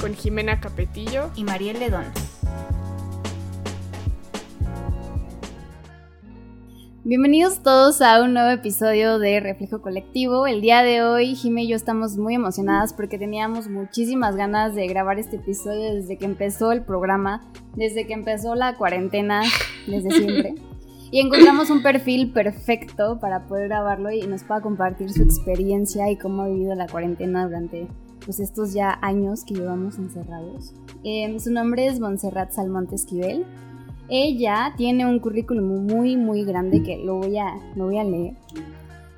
Con Jimena Capetillo y Mariel Ledón. Bienvenidos todos a un nuevo episodio de Reflejo Colectivo. El día de hoy, Jime y yo estamos muy emocionadas porque teníamos muchísimas ganas de grabar este episodio desde que empezó el programa, desde que empezó la cuarentena, desde siempre. Y encontramos un perfil perfecto para poder grabarlo y nos pueda compartir su experiencia y cómo ha vivido la cuarentena durante pues, estos ya años que llevamos encerrados. Em, su nombre es Montserrat Salmonte Esquivel. Ella tiene un currículum muy, muy grande que lo voy a, lo voy a leer.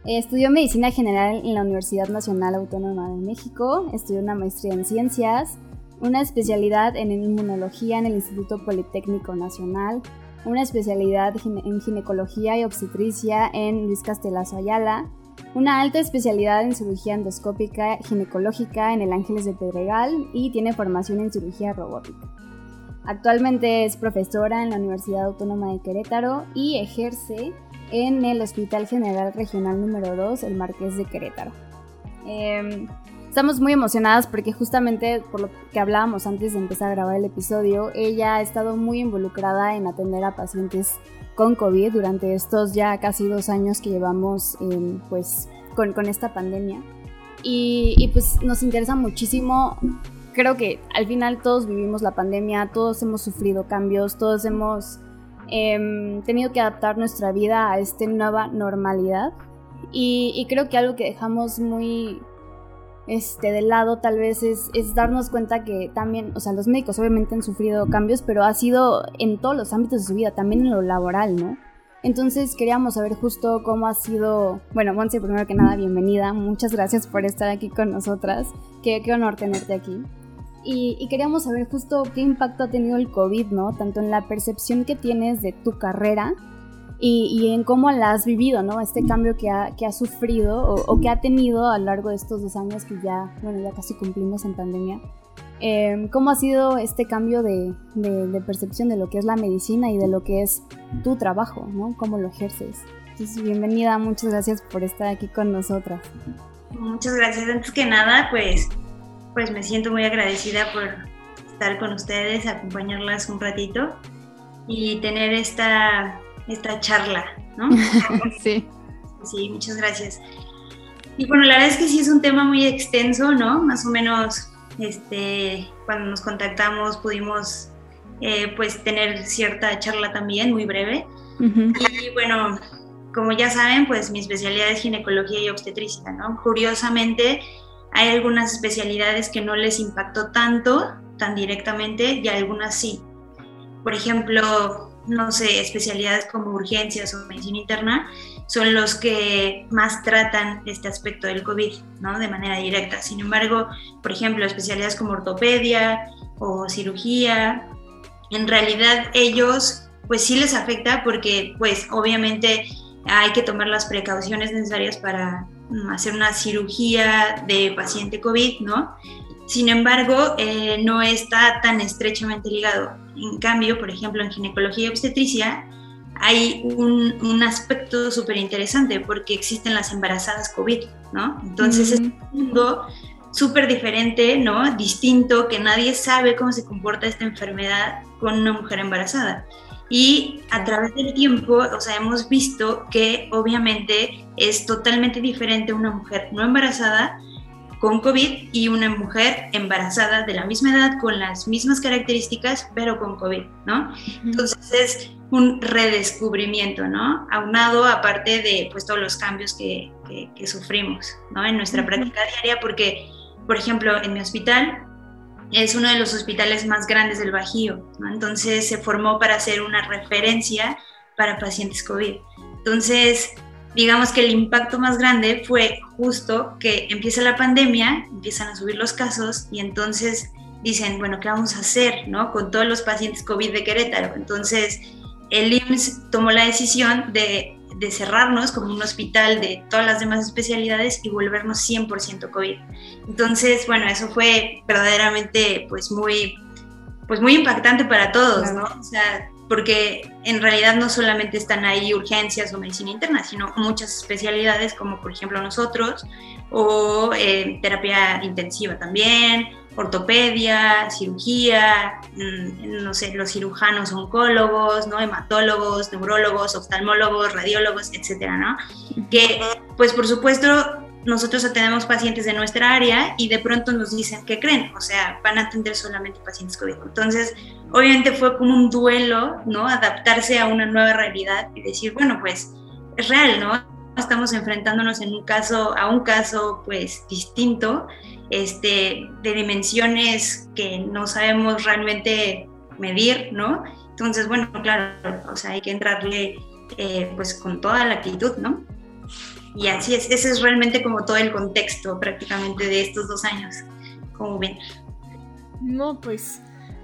Estudió medicina general en la Universidad Nacional Autónoma de México, estudió una maestría en ciencias, una especialidad en inmunología en el Instituto Politécnico Nacional, una especialidad en ginecología y obstetricia en Luis Castelazo Ayala, una alta especialidad en cirugía endoscópica ginecológica en el Ángeles de Pedregal y tiene formación en cirugía robótica. Actualmente es profesora en la Universidad Autónoma de Querétaro y ejerce en el Hospital General Regional número 2, el Marqués de Querétaro. Em, estamos muy emocionadas porque justamente por lo que hablábamos antes de empezar a grabar el episodio, ella ha estado muy involucrada en atender a pacientes con COVID durante estos ya casi dos años que llevamos em, pues con, con, esta pandemia. Y, pues nos interesa muchísimo creo que al final todos vivimos la pandemia, todos hemos sufrido cambios, todos hemos em, tenido que adaptar nuestra vida a esta nueva normalidad. Y, creo que algo que dejamos muy este, de lado tal vez es, darnos cuenta que también, o sea, los médicos obviamente han sufrido cambios, pero ha sido en todos los ámbitos de su vida, también en lo laboral, ¿no? Entonces queríamos saber justo cómo ha sido, bueno, Monse, primero que nada, bienvenida, muchas gracias por estar aquí con nosotras, qué, qué honor tenerte aquí. Y, queríamos saber justo qué impacto ha tenido el COVID, ¿no? Tanto en la percepción que tienes de tu carrera y, en cómo la has vivido, ¿no? Este cambio que ha, que ha sufrido o, que ha tenido a lo largo de estos dos años que ya, bueno, ya casi cumplimos en pandemia. Em, ¿Cómo ha sido este cambio de, de, percepción de lo que es la medicina y de lo que es tu trabajo, ¿no? ¿Cómo lo ejerces? Entonces, bienvenida, muchas gracias por estar aquí con nosotras. Muchas gracias. Antes que nada, pues pues me siento muy agradecida por estar con ustedes, acompañarlas un ratito y tener esta, esta charla, ¿no? sí. Sí, muchas gracias. Y bueno, la verdad es que sí es un tema muy extenso, ¿no? Más o menos, este, cuando nos contactamos pudimos, eh, pues, tener cierta charla también, muy breve. Y bueno, como ya saben, pues mi especialidad es ginecología y obstetricia, ¿no? Curiosamente, hay algunas especialidades que no les impactó tanto, tan directamente, y algunas sí. Por ejemplo, no sé, especialidades como urgencias o medicina interna son los que más tratan este aspecto del COVID, ¿no? De manera directa. Sin embargo, por ejemplo, especialidades como ortopedia o cirugía, en realidad ellos, pues sí les afecta porque, pues obviamente hay que tomar las precauciones necesarias para hacer una cirugía de paciente COVID, ¿no? Sin embargo, eh, no está tan estrechamente ligado. En cambio, por ejemplo, en ginecología y obstetricia hay un, aspecto súper interesante porque existen las embarazadas COVID, ¿no? Entonces es un mundo súper diferente, ¿no? Distinto, que nadie sabe cómo se comporta esta enfermedad con una mujer embarazada. Y a través del tiempo, o sea, hemos visto que obviamente es totalmente diferente una mujer no embarazada con COVID y una mujer embarazada de la misma edad, con las mismas características, pero con COVID, ¿no? Entonces es un redescubrimiento, ¿no? Aunado aparte de pues todos los cambios que, que, sufrimos, ¿no? En nuestra práctica diaria, porque, por ejemplo, en mi hospital es uno de los hospitales más grandes del Bajío, entonces se formó para ser una referencia para pacientes COVID. Entonces, digamos que el impacto más grande fue justo que empieza la pandemia, empiezan a subir los casos y entonces dicen, bueno, ¿qué vamos a hacer ¿no? con todos los pacientes COVID de Querétaro? Entonces, el IMSS tomó la decisión de, de, cerrarnos como un hospital de todas las demás especialidades y volvernos 100% COVID. Entonces, bueno, eso fue verdaderamente pues muy, pues muy impactante para todos, ¿no? O sea, porque en realidad no solamente están ahí urgencias o medicina interna, sino muchas especialidades como por ejemplo nosotros, o eh, terapia intensiva también, ortopedia, cirugía, mm, no sé, los cirujanos oncólogos, ¿no? hematólogos, neurólogos, oftalmólogos, radiólogos, etcétera, ¿no? Que, pues por supuesto, nosotros atendemos pacientes de nuestra área y de pronto nos dicen que creen, o sea, van a atender solamente pacientes COVID. Entonces, obviamente fue como un duelo, ¿no? Adaptarse a una nueva realidad y decir, bueno, pues es real, ¿no? Estamos enfrentándonos en un caso, a un caso pues distinto, este, de dimensiones que no sabemos realmente medir, ¿no? Entonces, bueno, claro, o sea, hay que entrarle eh, pues con toda la actitud, ¿no? Y así es, ese es realmente como todo el contexto prácticamente de estos dos años, como ven. No, pues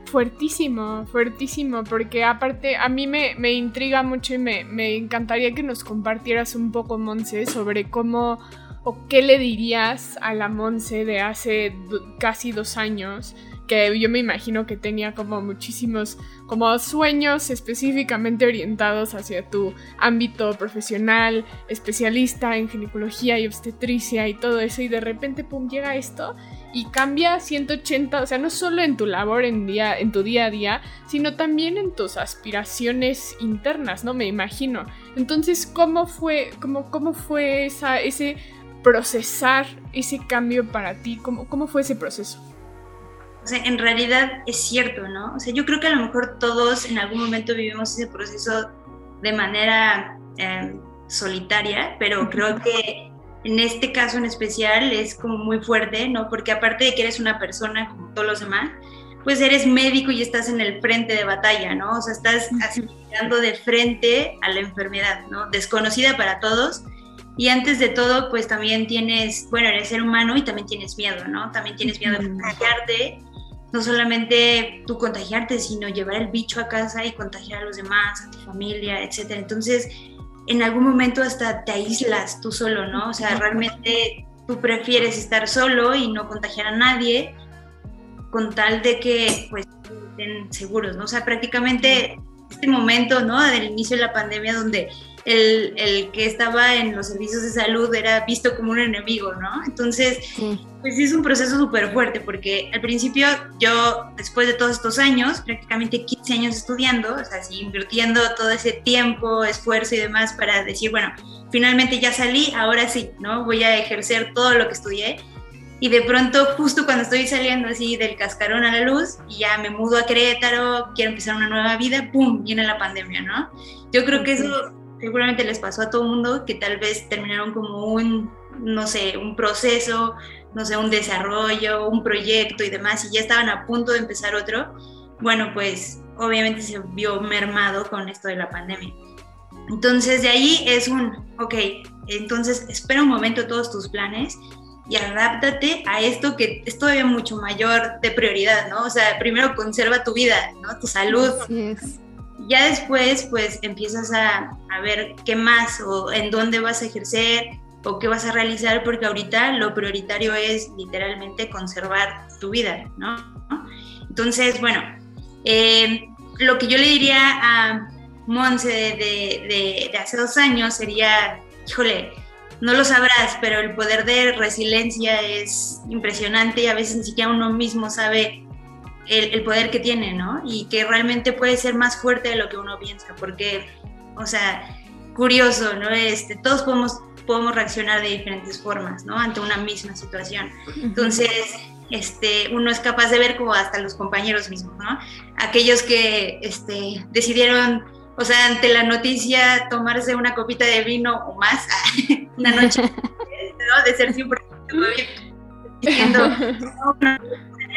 fuertísimo, fuertísimo, porque aparte a mí me, me intriga mucho y me, me, encantaría que nos compartieras un poco, Monse, sobre cómo o qué le dirías a la Monse de hace casi dos años que yo me imagino que tenía como muchísimos como sueños específicamente orientados hacia tu ámbito profesional, especialista en ginecología y obstetricia y todo eso y de repente pum llega esto y cambia 180, o sea, no solo en tu labor en día en tu día a día, sino también en tus aspiraciones internas, ¿no? Me imagino. Entonces, ¿cómo fue cómo cómo fue esa ese procesar ese cambio para ti? ¿Cómo, cómo fue ese proceso? O sea, en realidad es cierto, ¿no? O sea, yo creo que a lo mejor todos en algún momento vivimos ese proceso de manera em, solitaria, pero creo que en este caso en especial es como muy fuerte, ¿no? Porque aparte de que eres una persona como todos los demás, pues eres médico y estás en el frente de batalla, ¿no? O sea, estás mirando de frente a la enfermedad, ¿no? Desconocida para todos. Y antes de todo, pues también tienes, bueno, eres ser humano y también tienes miedo, ¿no? También tienes miedo de contagiarte no solamente tú contagiarte, sino llevar el bicho a casa y contagiar a los demás, a tu familia, etc. Entonces, en algún momento hasta te aíslas tú solo, ¿no? O sea, realmente tú prefieres estar solo y no contagiar a nadie con tal de que, pues, estén seguros, ¿no? O sea, prácticamente este momento, ¿no? Del inicio de la pandemia donde el, el, que estaba en los servicios de salud era visto como un enemigo, ¿no? Entonces, pues sí es un proceso súper fuerte, porque al principio yo, después de todos estos años, prácticamente 15 años estudiando, o sea, así, invirtiendo todo ese tiempo, esfuerzo y demás para decir, bueno, finalmente ya salí, ahora sí, ¿no? Voy a ejercer todo lo que estudié. Y de pronto, justo cuando estoy saliendo así del cascarón a la luz, y ya me mudo a Querétaro, quiero empezar una nueva vida, ¡pum! Viene la pandemia, ¿no? Yo creo que eso seguramente les pasó a todo mundo que tal vez terminaron como un, no sé, un proceso, no sé, un desarrollo, un proyecto y demás, y ya estaban a punto de empezar otro, bueno, pues obviamente se vio mermado con esto de la pandemia. Entonces de ahí es un, ok, entonces espera un momento todos tus planes y adáptate a esto que es todavía mucho mayor de prioridad, ¿no? O sea, primero conserva tu vida, ¿no? Tu salud ya después pues empiezas a, a, ver qué más o en dónde vas a ejercer o qué vas a realizar, porque ahorita lo prioritario es literalmente conservar tu vida, ¿no? Entonces, bueno, eh, lo que yo le diría a Monse de, de, de, hace dos años sería, híjole, no lo sabrás, pero el poder de resiliencia es impresionante y a veces ni siquiera uno mismo sabe el, poder que tiene, ¿no? Y que realmente puede ser más fuerte de lo que uno piensa, porque, o sea, curioso, ¿no? Este, todos podemos, podemos reaccionar de diferentes formas, ¿no? Ante una misma situación. Entonces, este, uno es capaz de ver como hasta los compañeros mismos, ¿no? Aquellos que este, decidieron, o sea, ante la noticia, tomarse una copita de vino o más, una noche, ¿no? De ser siempre diciendo,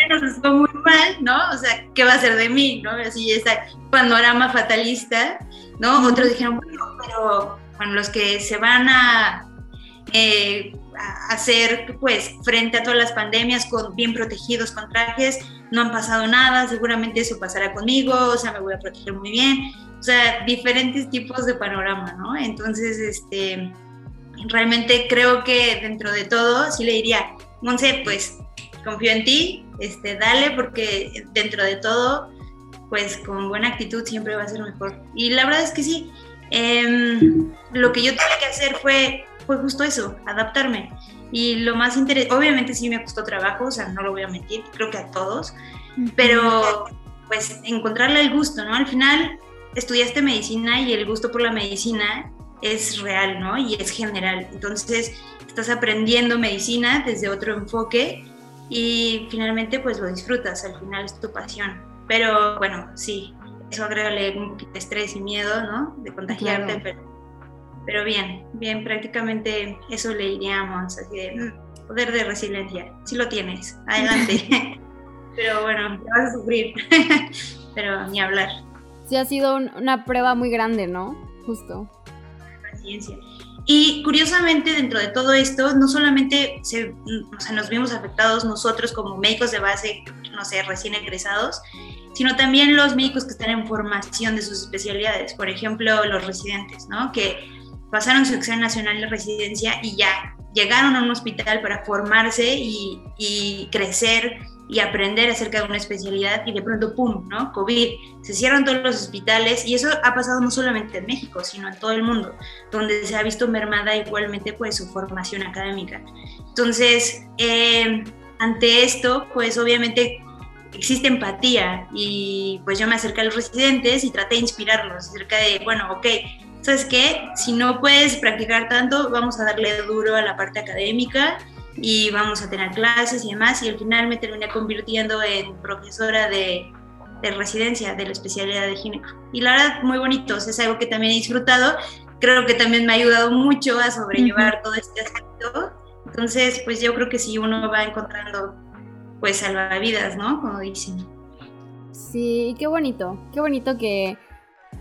nos fue muy mal, ¿no? O sea, ¿qué va a ser de mí, no? Así ese panorama fatalista, ¿no? Otros dijeron, bueno, pero bueno, los que se van a, eh, a hacer, pues, frente a todas las pandemias, con, bien protegidos con trajes, no han pasado nada, seguramente eso pasará conmigo, o sea, me voy a proteger muy bien, o sea, diferentes tipos de panorama, ¿no? Entonces, este, realmente creo que dentro de todo, sí le diría, Monse, pues confío en ti, este, dale, porque dentro de todo, pues con buena actitud siempre va a ser mejor. Y la verdad es que sí, em, lo que yo tuve que hacer fue, fue justo eso, adaptarme. Y lo más interesante, obviamente sí me costó trabajo, o sea, no lo voy a mentir, creo que a todos, pero pues encontrarle el gusto, ¿no? Al final estudiaste medicina y el gusto por la medicina es real, ¿no? Y es general. Entonces, estás aprendiendo medicina desde otro enfoque y finalmente pues lo disfrutas, al final es tu pasión. Pero bueno, sí, eso agrégale un poquito de estrés y miedo, ¿no? De contagiarte, pero, pero bien, bien, prácticamente eso le diríamos, así de mm, poder de resiliencia, si lo tienes, adelante. pero bueno, te vas a sufrir, pero ni hablar. Sí, ha sido una prueba muy grande, ¿no? Justo. Paciencia. Y curiosamente, dentro de todo esto, no solamente se, nos vimos afectados nosotros como médicos de base, no sé, recién egresados, sino también los médicos que están en formación de sus especialidades, por ejemplo, los residentes, ¿no? Que pasaron su examen nacional de residencia y ya llegaron a un hospital para formarse y, y crecer y aprender acerca de una especialidad y de pronto, ¡pum!, ¿no? COVID, se cierran todos los hospitales y eso ha pasado no solamente en México, sino en todo el mundo, donde se ha visto mermada igualmente pues su formación académica. Entonces, eh, ante esto, pues obviamente existe empatía y pues yo me acerqué a los residentes y traté de inspirarlos acerca de, bueno, ok, ¿sabes qué? Si no puedes practicar tanto, vamos a darle duro a la parte académica y vamos a tener clases y demás, y al final me terminé convirtiendo en profesora de, de residencia de la especialidad de gineco. Y la verdad, muy bonito, es algo que también he disfrutado, creo que también me ha ayudado mucho a sobrellevar todo este aspecto. Entonces, pues yo creo que sí, uno va encontrando, pues, salvavidas, ¿no? Como dicen. Sí, qué bonito, qué bonito que,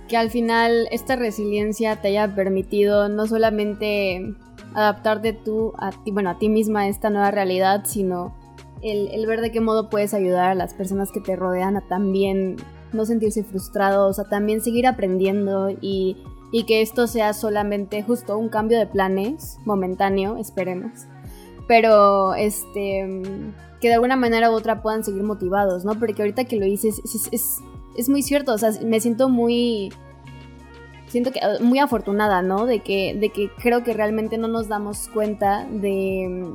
que al final esta resiliencia te haya permitido no solamente adaptarte tú a ti, bueno, a ti misma a esta nueva realidad, sino el, ver de qué modo puedes ayudar a las personas que te rodean a también no sentirse frustrados, a también seguir aprendiendo y, y que esto sea solamente justo un cambio de planes momentáneo, esperemos. Pero este que de alguna manera u otra puedan seguir motivados, ¿no? Porque ahorita que lo dices es, es, es muy cierto, o sea, me siento muy siento que eh, muy afortunada, ¿no? De que, de que creo que realmente no nos damos cuenta de,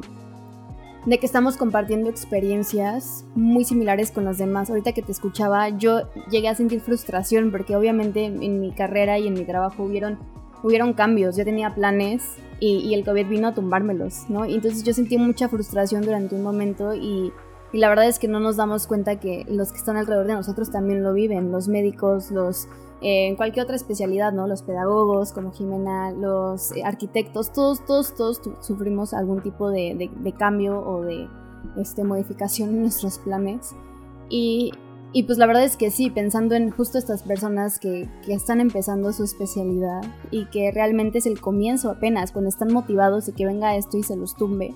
de que estamos compartiendo experiencias muy similares con los demás. Ahorita que te escuchaba, yo llegué a sentir frustración porque obviamente en mi carrera y en mi trabajo hubieron, hubieron cambios. Yo tenía planes y, y el COVID vino a tumbármelos, ¿no? Y entonces yo sentí mucha frustración durante un momento y... Y la verdad es que no nos damos cuenta que los que están alrededor de nosotros también lo viven, los médicos, los, en cualquier otra especialidad, ¿no? Los pedagogos, como Jimena, los eh, arquitectos, todos, todos, todos sufrimos algún tipo de, cambio o de este, modificación en nuestros planes. Y, y, pues la verdad es que sí, pensando en justo estas personas que, que, están empezando su especialidad y que realmente es el comienzo apenas, cuando están motivados de que venga esto y se los tumbe,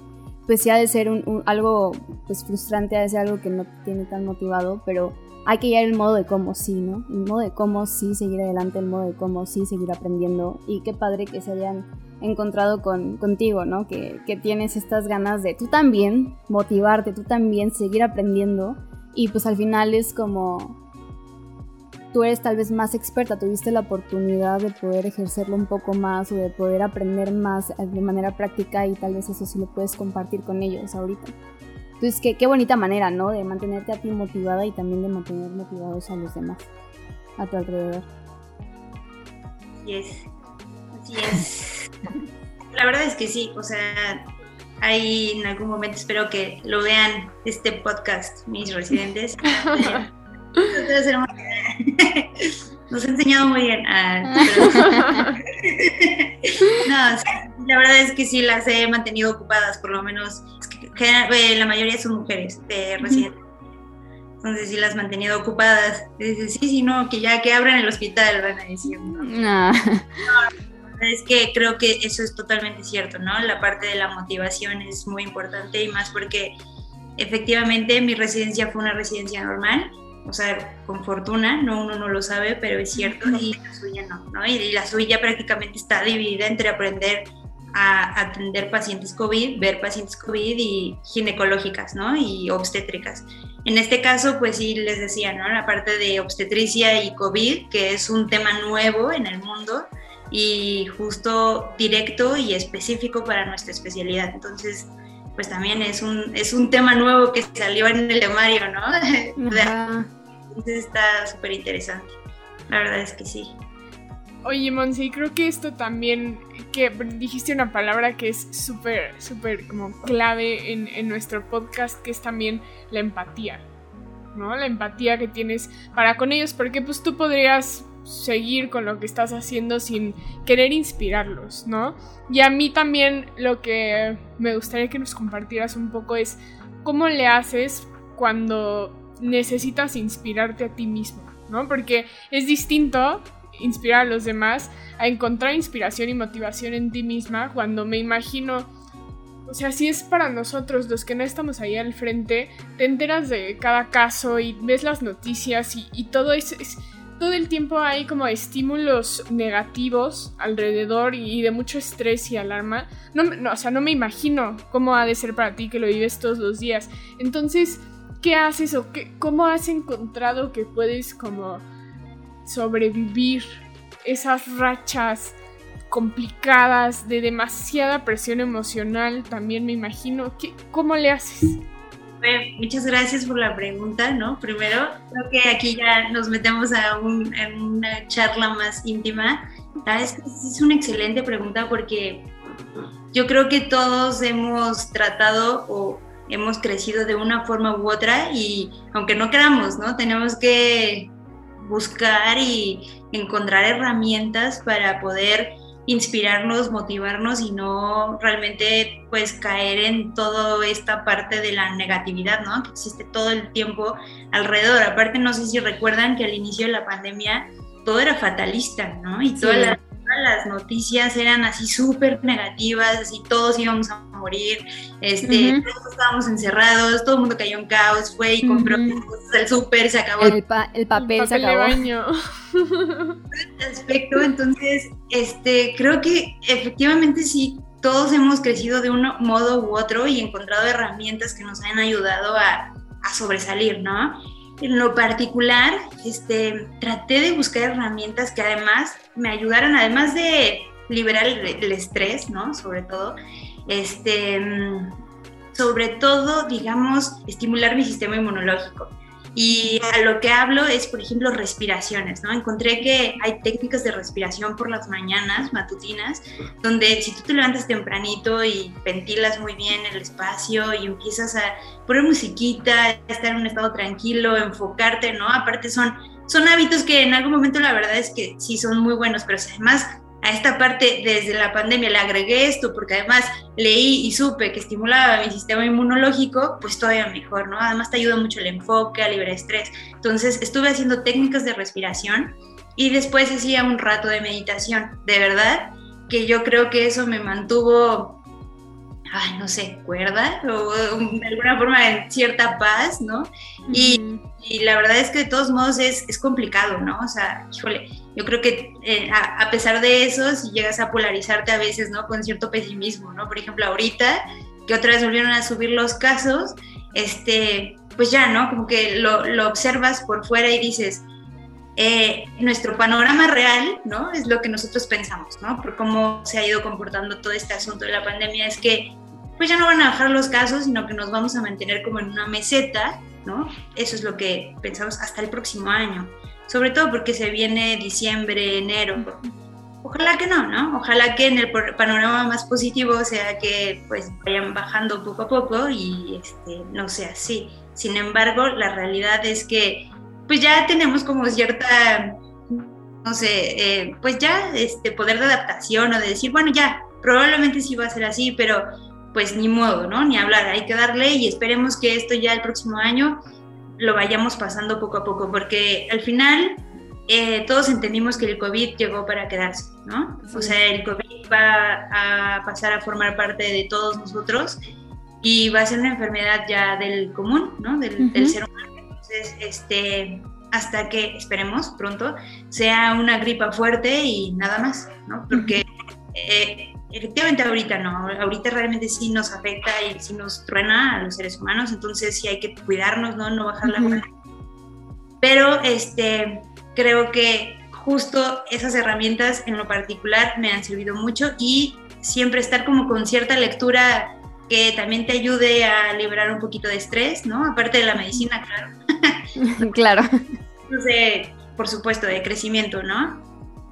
pues sí ha de ser un, algo pues frustrante, ha de ser algo que no tiene tan motivado, pero hay que ir el modo de cómo sí, ¿no? El modo de cómo sí seguir adelante, el modo de cómo sí seguir aprendiendo. Y qué padre que se hayan encontrado con, contigo, ¿no? Que, que tienes estas ganas de tú también motivarte, tú también seguir aprendiendo. Y pues al final es como tú eres tal vez más experta, tuviste la oportunidad de poder ejercerlo un poco más o de poder aprender más de manera práctica y tal vez eso sí lo puedes compartir con ellos ahorita. Entonces, qué, qué bonita manera, ¿no? De mantenerte a ti motivada y también de mantener motivados a los demás a tu alrededor. Así es. Así es. La verdad es que sí, o sea, ahí en algún momento espero que lo vean este podcast, mis residentes. Nos ha enseñado muy bien. no, la verdad es que sí las he mantenido ocupadas, por lo menos la mayoría son mujeres de residentes. Entonces sí las mantenido ocupadas. Dice, sí, sí, no, que ya que abran el hospital, van a decir. No. es que creo que eso es totalmente cierto, ¿no? La parte de la motivación es muy importante y más porque efectivamente mi residencia fue una residencia normal, o sea, con fortuna, no uno no lo sabe, pero es cierto, y la suya no, ¿no? Y, la suya prácticamente está dividida entre aprender a atender pacientes COVID, ver pacientes COVID y ginecológicas, ¿no? Y obstétricas. En este caso, pues sí, les decía, ¿no? La parte de obstetricia y COVID, que es un tema nuevo en el mundo y justo directo y específico para nuestra especialidad. Entonces, pues también es un, es un tema nuevo que salió en el temario, ¿no? Entonces está súper interesante. La verdad es que sí. Oye, Monse, creo que esto también, que dijiste una palabra que es súper, súper como clave en, en nuestro podcast, que es también la empatía, ¿no? La empatía que tienes para con ellos, porque pues tú podrías seguir con lo que estás haciendo sin querer inspirarlos, ¿no? Y a mí también lo que me gustaría que nos compartieras un poco es cómo le haces cuando necesitas inspirarte a ti mismo, ¿no? Porque es distinto inspirar a los demás a encontrar inspiración y motivación en ti misma cuando me imagino, o sea, si es para nosotros los que no estamos ahí al frente, te enteras de cada caso y ves las noticias y, todo es, todo el tiempo hay como estímulos negativos alrededor y, de mucho estrés y alarma. No, no, o sea, no me imagino cómo ha de ser para ti que lo vives todos los días. Entonces, ¿qué haces o qué, cómo has encontrado que puedes como sobrevivir esas rachas complicadas de demasiada presión emocional? También me imagino. ¿Qué, ¿Cómo le haces? muchas gracias por la pregunta, ¿no? Primero, creo que aquí ya nos metemos a, una charla más íntima. Es es una excelente pregunta porque yo creo que todos hemos tratado o hemos crecido de una forma u otra y aunque no queramos, ¿no? Tenemos que buscar y encontrar herramientas para poder inspirarnos, motivarnos y no realmente pues caer en toda esta parte de la negatividad, ¿no? Que existe todo el tiempo alrededor. Aparte, no sé si recuerdan que al inicio de la pandemia todo era fatalista, ¿no? Y todas las las noticias eran así súper negativas, así todos íbamos a morir, este, todos estábamos encerrados, todo el mundo cayó en caos, fue y compró cosas del súper, se acabó. El, papel, se acabó. baño. aspecto, entonces, este, creo que efectivamente sí, todos hemos crecido de un modo u otro y encontrado herramientas que nos han ayudado a, a sobresalir, ¿no? En lo particular, este, traté de buscar herramientas que además me ayudaran, además de liberar el, estrés, ¿no? Sobre todo, este, sobre todo, digamos, estimular mi sistema inmunológico. Y a lo que hablo es, por ejemplo, respiraciones, ¿no? Encontré que hay técnicas de respiración por las mañanas, matutinas, donde si tú te levantas tempranito y ventilas muy bien el espacio y empiezas a poner musiquita, estar en un estado tranquilo, enfocarte, ¿no? Aparte son, son hábitos que en algún momento la verdad es que sí son muy buenos, pero además a esta parte desde la pandemia le agregué esto porque además leí y supe que estimulaba mi sistema inmunológico, pues todavía mejor, ¿no? Además te ayuda mucho el enfoque, a liberar estrés. Entonces estuve haciendo técnicas de respiración y después hacía un rato de meditación. De verdad que yo creo que eso me mantuvo, ay, no sé, cuerda o de alguna forma en cierta paz, ¿no? y, y, la verdad es que de todos modos es, es complicado, ¿no? O sea, híjole yo creo que eh, a, pesar de eso, si llegas a polarizarte a veces, ¿no? Con cierto pesimismo, ¿no? Por ejemplo, ahorita, que otra vez volvieron a subir los casos, este, pues ya, ¿no? Como que lo, observas por fuera y dices, eh, nuestro panorama real, ¿no? Es lo que nosotros pensamos, ¿no? Por cómo se ha ido comportando todo este asunto de la pandemia, es que pues ya no van a bajar los casos, sino que nos vamos a mantener como en una meseta, ¿no? Eso es lo que pensamos hasta el próximo año sobre todo porque se viene diciembre, enero. Ojalá que no, ¿no? Ojalá que en el panorama más positivo sea que pues vayan bajando poco a poco y este, no sea así. Sin embargo, la realidad es que pues ya tenemos como cierta, no sé, eh, pues ya este poder de adaptación o de decir, bueno, ya, probablemente sí va a ser así, pero pues ni modo, ¿no? Ni hablar, hay que darle y esperemos que esto ya el próximo año lo vayamos pasando poco a poco, porque al final eh, todos entendimos que el COVID llegó para quedarse, ¿no? O sea, el COVID va a pasar a formar parte de todos nosotros y va a ser una enfermedad ya del común, ¿no? Del, del ser humano. Entonces, este, hasta que, esperemos pronto, sea una gripa fuerte y nada más, ¿no? Porque eh, efectivamente ahorita no, ahorita realmente sí nos afecta y sí nos truena a los seres humanos, entonces sí hay que cuidarnos, ¿no? No bajar la guardia. Pero este, creo que justo esas herramientas en lo particular me han servido mucho y siempre estar como con cierta lectura que también te ayude a liberar un poquito de estrés, ¿no? Aparte de la medicina, claro. claro. Entonces, por supuesto, de crecimiento, ¿no?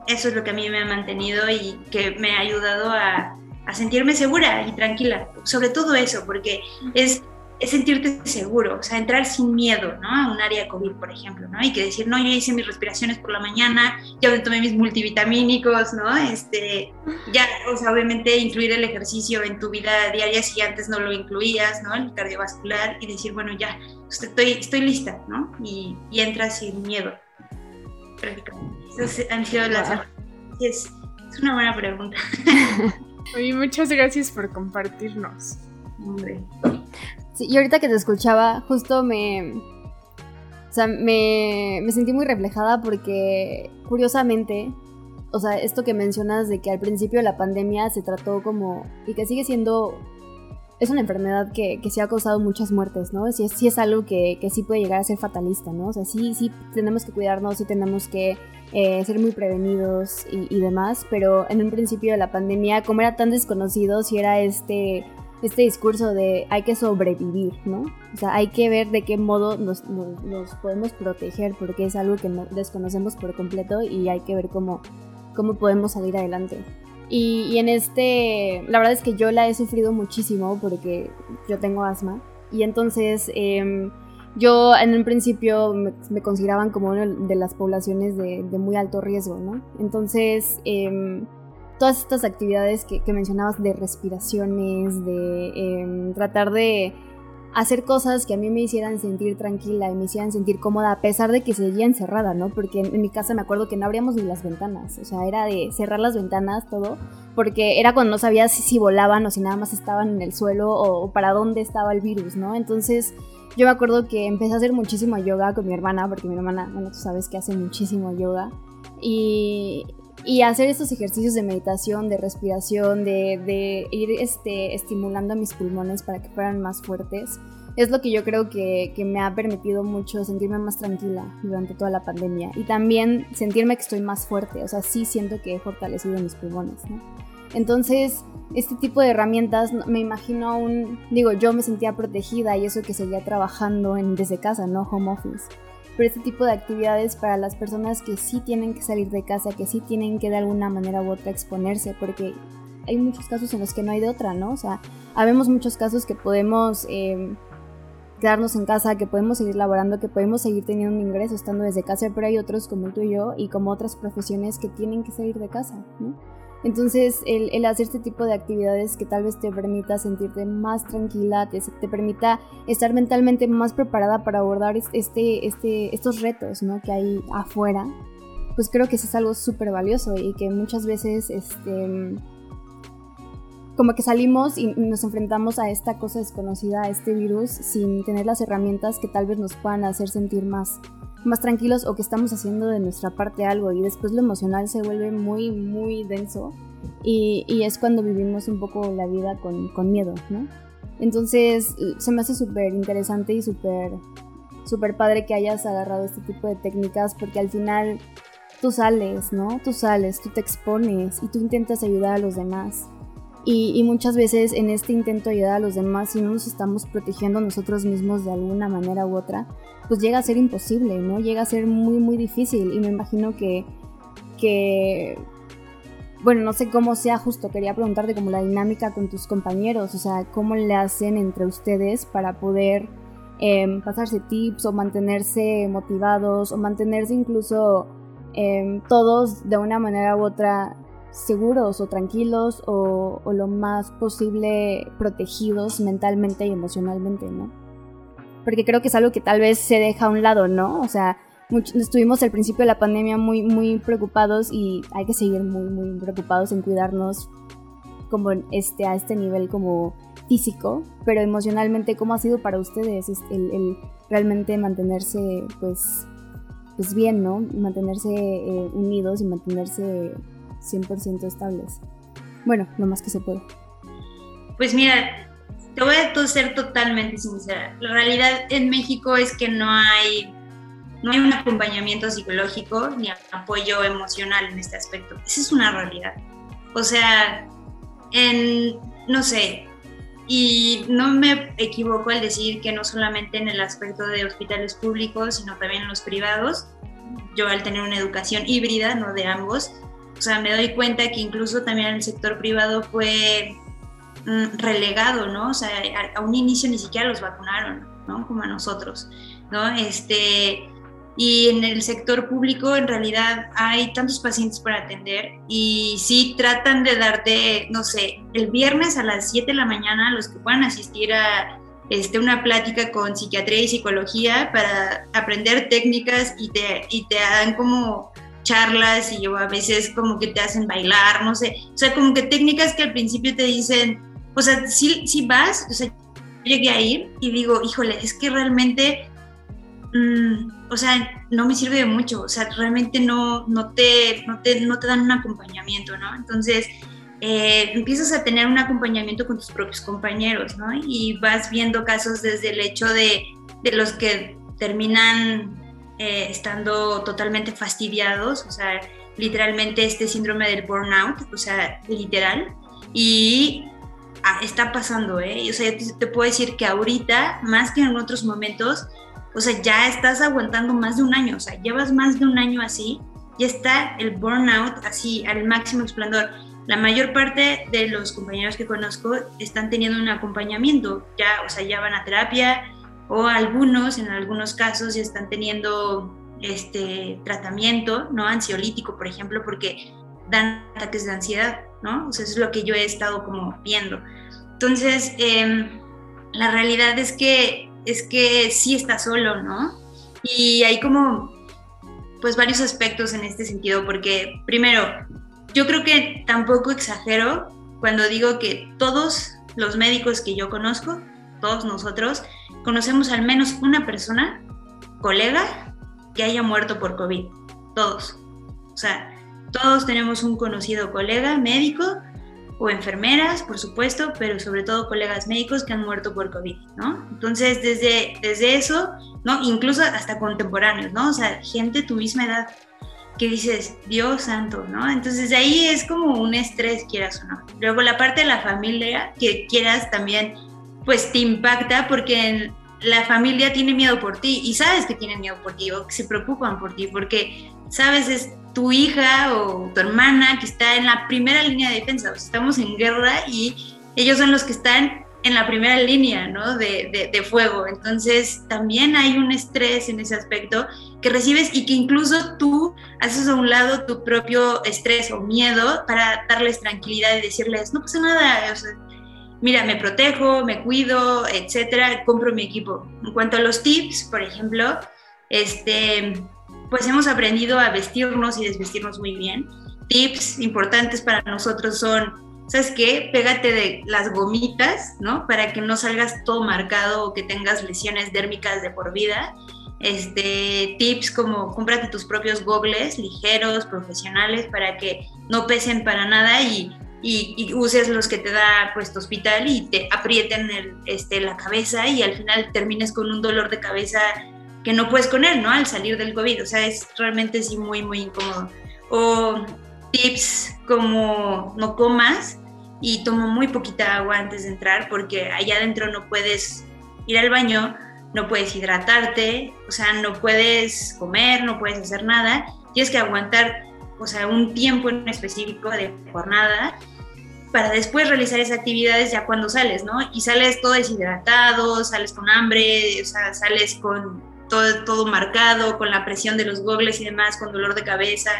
Eso es lo que a mí me ha mantenido y que me ha ayudado a, sentirme segura y tranquila. Sobre todo eso, porque es sentirte seguro, o sea, entrar sin miedo, ¿no? A un área COVID, por ejemplo, ¿no? Y que decir, no, yo hice mis respiraciones por la mañana, ya tomé mis multivitamínicos, ¿no? Este, ya, o sea, obviamente incluir el ejercicio en tu vida diaria si antes no lo incluías, ¿no? El cardiovascular y decir, bueno, ya, estoy, estoy lista, ¿no? Y, y entras sin miedo. Esas han sido las... Es, es una buena pregunta. Oye, muchas gracias por compartirnos. Hombre. Sí, y ahorita que te escuchaba, justo me. O sea, me, me sentí muy reflejada porque, curiosamente, o sea, esto que mencionas de que al principio de la pandemia se trató como. y que sigue siendo. Es una enfermedad que, que sí ha causado muchas muertes, ¿no? Sí, sí es algo que, que, sí puede llegar a ser fatalista, ¿no? O sea, sí, sí tenemos que cuidarnos, sí tenemos que eh, ser muy prevenidos y, demás, pero en un principio de la pandemia, como era tan desconocido, si era este este discurso de hay que sobrevivir, ¿no? O sea, hay que ver de qué modo nos, podemos proteger porque es algo que no desconocemos por completo y hay que ver cómo, cómo podemos salir adelante. Y, en este, la verdad es que yo la he sufrido muchísimo porque yo tengo asma y entonces em, yo en un principio me, consideraban como una de las poblaciones de, muy alto riesgo, ¿no? Entonces... Eh, todas estas actividades que, mencionabas de respiraciones, de em, tratar de hacer cosas que a mí me hicieran sentir tranquila y me hicieran sentir cómoda a pesar de que seguía encerrada, ¿no? Porque en, mi casa me acuerdo que no abríamos ni las ventanas, o sea, era de cerrar las ventanas, todo, porque era cuando no sabías si, volaban o si nada más estaban en el suelo o, para dónde estaba el virus, ¿no? Entonces yo me acuerdo que empecé a hacer muchísimo yoga con mi hermana, porque mi hermana, bueno, tú sabes que hace muchísimo yoga. Y, y hacer estos ejercicios de meditación, de respiración, de, ir este, estimulando mis pulmones para que fueran más fuertes, es lo que yo creo que, me ha permitido mucho sentirme más tranquila durante toda la pandemia y también sentirme que estoy más fuerte, o sea, sí siento que he fortalecido mis pulmones. Entonces, este tipo de herramientas, me imagino aún, digo, yo me sentía protegida y eso que seguía trabajando en, desde casa, ¿no? Home office pero este tipo de actividades para las personas que sí tienen que salir de casa, que sí tienen que de alguna manera u otra exponerse, porque hay muchos casos en los que no hay de otra, ¿no? O sea, habemos muchos casos que podemos em, quedarnos en casa, que podemos seguir laborando, que podemos seguir teniendo un ingreso estando desde casa, pero hay otros como tú y yo y como otras profesiones que tienen que salir de casa, ¿no? Entonces, el, hacer este tipo de actividades que tal vez te permita sentirte más tranquila, te, te permita estar mentalmente más preparada para abordar este, este, estos retos ¿no? que hay afuera, pues creo que eso es algo súper valioso y que muchas veces este, como que salimos y nos enfrentamos a esta cosa desconocida, a este virus, sin tener las herramientas que tal vez nos puedan hacer sentir más, más tranquilos o que estamos haciendo de nuestra parte algo y después lo emocional se vuelve muy, muy denso y, y es cuando vivimos un poco la vida con, con miedo, ¿no? Entonces se me hace súper interesante y súper súper padre que hayas agarrado este tipo de técnicas porque al final tú sales, ¿no? Tú sales, tú te expones y tú intentas ayudar a los demás. Y, muchas veces en este intento de ayudar a los demás, si no nos estamos protegiendo nosotros mismos de alguna manera u otra, pues llega a ser imposible, ¿no? Llega a ser muy, muy difícil. Y me imagino que, que bueno, no sé cómo sea justo, quería preguntarte como la dinámica con tus compañeros, o sea, cómo le hacen entre ustedes para poder em, pasarse tips o mantenerse motivados o mantenerse incluso em, todos de una manera u otra seguros o tranquilos o, lo más posible protegidos mentalmente y emocionalmente, ¿no? Porque creo que es algo que tal vez se deja a un lado, ¿no? O sea, estuvimos al principio de la pandemia muy, muy preocupados y hay que seguir muy, muy preocupados en cuidarnos como este, a este nivel como físico, pero emocionalmente, ¿cómo ha sido para ustedes el, realmente mantenerse, pues, pues bien, ¿no? Mantenerse eh, unidos y mantenerse 100% estables. Bueno, lo más que se puede. Pues mira, te voy a ser totalmente sincera. La realidad en México es que no hay, no hay un acompañamiento psicológico ni apoyo emocional en este aspecto. Esa es una realidad. O sea, en, no sé, y no me equivoco al decir que no solamente en el aspecto de hospitales públicos, sino también en los privados, yo al tener una educación híbrida, no de ambos, o sea, me doy cuenta que incluso también el sector privado fue relegado, ¿no? O sea, a, un inicio ni siquiera los vacunaron, ¿no? Como a nosotros, ¿no? Este, y en el sector público en realidad hay tantos pacientes para atender y sí tratan de darte, no sé, el viernes a las 7 de la mañana los que puedan asistir a este, una plática con psiquiatría y psicología para aprender técnicas y te, y te dan como charlas y yo a veces como que te hacen bailar, no sé, o sea, como que técnicas que al principio te dicen, o sea, si, si vas, o sea, llegué a ir y digo, híjole, es que realmente, mm, o sea, no me sirve de mucho, o sea, realmente no, no, te, no, te, no te dan un acompañamiento, ¿no? Entonces, eh, empiezas a tener un acompañamiento con tus propios compañeros, ¿no? Y vas viendo casos desde el hecho de, de los que terminan eh, estando totalmente fastidiados, o sea, literalmente este síndrome del burnout, o sea, literal, y ah, está pasando, ¿eh? O sea, te, te puedo decir que ahorita, más que en otros momentos, o sea, ya estás aguantando más de un año, o sea, llevas más de un año así, ya está el burnout así al máximo esplendor. La mayor parte de los compañeros que conozco están teniendo un acompañamiento, ya, o sea, ya van a terapia, o algunos, en algunos casos, ya están teniendo este tratamiento, ¿no? Ansiolítico, por ejemplo, porque dan ataques de ansiedad, ¿no? O sea, es lo que yo he estado como viendo. Entonces, em, la realidad es que, es que sí está solo, ¿no? Y hay como, pues, varios aspectos en este sentido, porque primero, yo creo que tampoco exagero cuando digo que todos los médicos que yo conozco, todos nosotros, conocemos al menos una persona, colega, que haya muerto por COVID. Todos. O sea, todos tenemos un conocido colega médico o enfermeras, por supuesto, pero sobre todo colegas médicos que han muerto por COVID, ¿no? Entonces, desde, desde eso, ¿no? Incluso hasta contemporáneos, ¿no? O sea, gente de tu misma edad que dices, Dios santo, ¿no? Entonces, ahí es como un estrés, quieras o no. Luego, la parte de la familia, que quieras también pues te impacta porque la familia tiene miedo por ti y sabes que tienen miedo por ti o que se preocupan por ti porque sabes es tu hija o tu hermana que está en la primera línea de defensa. O sea, estamos en guerra y ellos son los que están en la primera línea ¿no? de, de, fuego. Entonces también hay un estrés en ese aspecto que recibes y que incluso tú haces a un lado tu propio estrés o miedo para darles tranquilidad y decirles, no pasa nada, o sea, mira, me protejo, me cuido, etcétera, compro mi equipo. En cuanto a los tips, por ejemplo, este, pues hemos aprendido a vestirnos y desvestirnos muy bien. Tips importantes para nosotros son, ¿sabes qué? Pégate de las gomitas, ¿no? Para que no salgas todo marcado o que tengas lesiones dérmicas de por vida. Este, tips como cómprate tus propios gogles ligeros, profesionales, para que no pesen para nada y y, uses los que te da pues tu hospital y te aprieten el, este, la cabeza y al final termines con un dolor de cabeza que no puedes con él, ¿no? Al salir del COVID, o sea, es realmente sí muy, muy incómodo. O tips como no comas y toma muy poquita agua antes de entrar porque allá adentro no puedes ir al baño, no puedes hidratarte, o sea, no puedes comer, no puedes hacer nada, tienes que aguantar, o sea, un tiempo en específico de jornada para después realizar esas actividades ya cuando sales, ¿no? Y sales todo deshidratado, sales con hambre, o sea, sales con todo, todo marcado, con la presión de los gogles y demás, con dolor de cabeza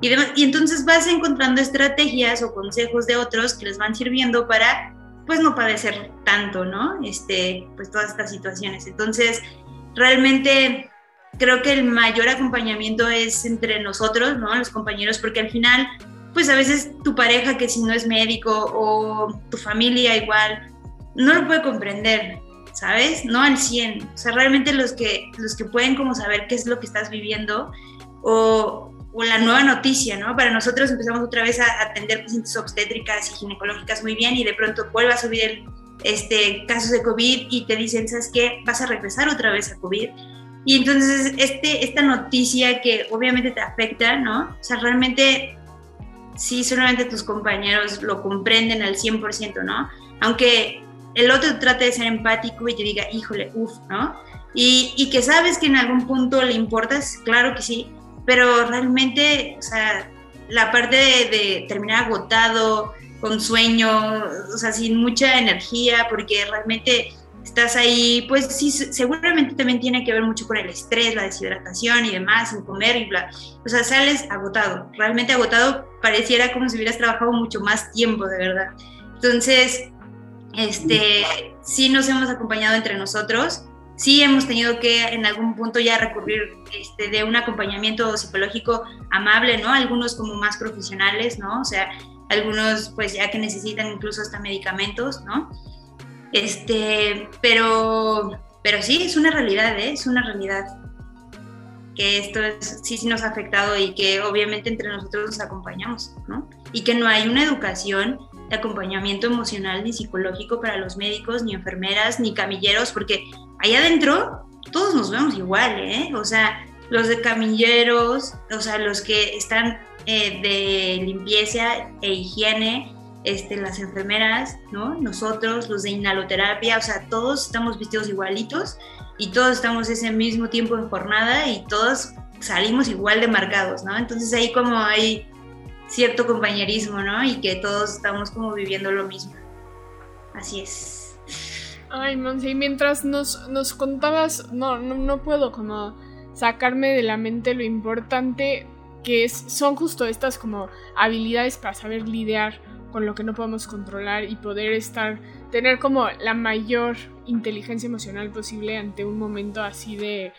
y demás. Y entonces vas encontrando estrategias o consejos de otros que les van sirviendo para, pues, no padecer tanto, ¿no? Este, pues todas estas situaciones. Entonces, realmente creo que el mayor acompañamiento es entre nosotros, ¿no? Los compañeros, porque al final pues a veces tu pareja que si no es médico o tu familia igual, no lo puede comprender, ¿sabes? No al 100. O sea, realmente los que, los que pueden como saber qué es lo que estás viviendo o, o la nueva noticia, ¿no? Para nosotros empezamos otra vez a atender pacientes obstétricas y ginecológicas muy bien y de pronto vuelve a subir el, este, casos de COVID y te dicen, ¿sabes qué? Vas a regresar otra vez a COVID. Y entonces este, esta noticia que obviamente te afecta, ¿no? O sea, realmente sí, solamente tus compañeros lo comprenden al 100%, ¿no? Aunque el otro trate de ser empático y te diga, híjole, uff, ¿no? Y, y, que sabes que en algún punto le importas, claro que sí, pero realmente, o sea, la parte de, terminar agotado, con sueño, o sea, sin mucha energía, porque realmente estás ahí, pues sí, seguramente también tiene que ver mucho con el estrés, la deshidratación y demás, sin comer y bla. O sea, sales agotado, realmente agotado, pareciera como si hubieras trabajado mucho más tiempo, de verdad. Entonces, este, sí nos hemos acompañado entre nosotros, sí hemos tenido que en algún punto ya recurrir este, de un acompañamiento psicológico amable, ¿no? Algunos como más profesionales, ¿no? O sea, algunos pues ya que necesitan incluso hasta medicamentos, ¿no? Este, pero, pero sí, es una realidad, ¿eh? Es una realidad que esto sí, sí nos ha afectado y que obviamente entre nosotros nos acompañamos, ¿no? Y que no hay una educación de acompañamiento emocional ni psicológico para los médicos, ni enfermeras, ni camilleros, porque allá adentro todos nos vemos igual, ¿eh? O sea, los de camilleros, o sea, los que están eh, de limpieza e higiene, este, las enfermeras, ¿no? Nosotros, los de inhaloterapia, o sea, todos estamos vestidos igualitos y todos estamos ese mismo tiempo en jornada y todos salimos igual de marcados, ¿no? Entonces ahí como hay cierto compañerismo, ¿no? Y que todos estamos como viviendo lo mismo. Así es. Ay, Monse, mientras nos, nos contabas, no, no, no puedo como sacarme de la mente lo importante que es, son justo estas como habilidades para saber lidiar con lo que no podemos controlar y poder estar, tener como la mayor inteligencia emocional posible ante un momento así de,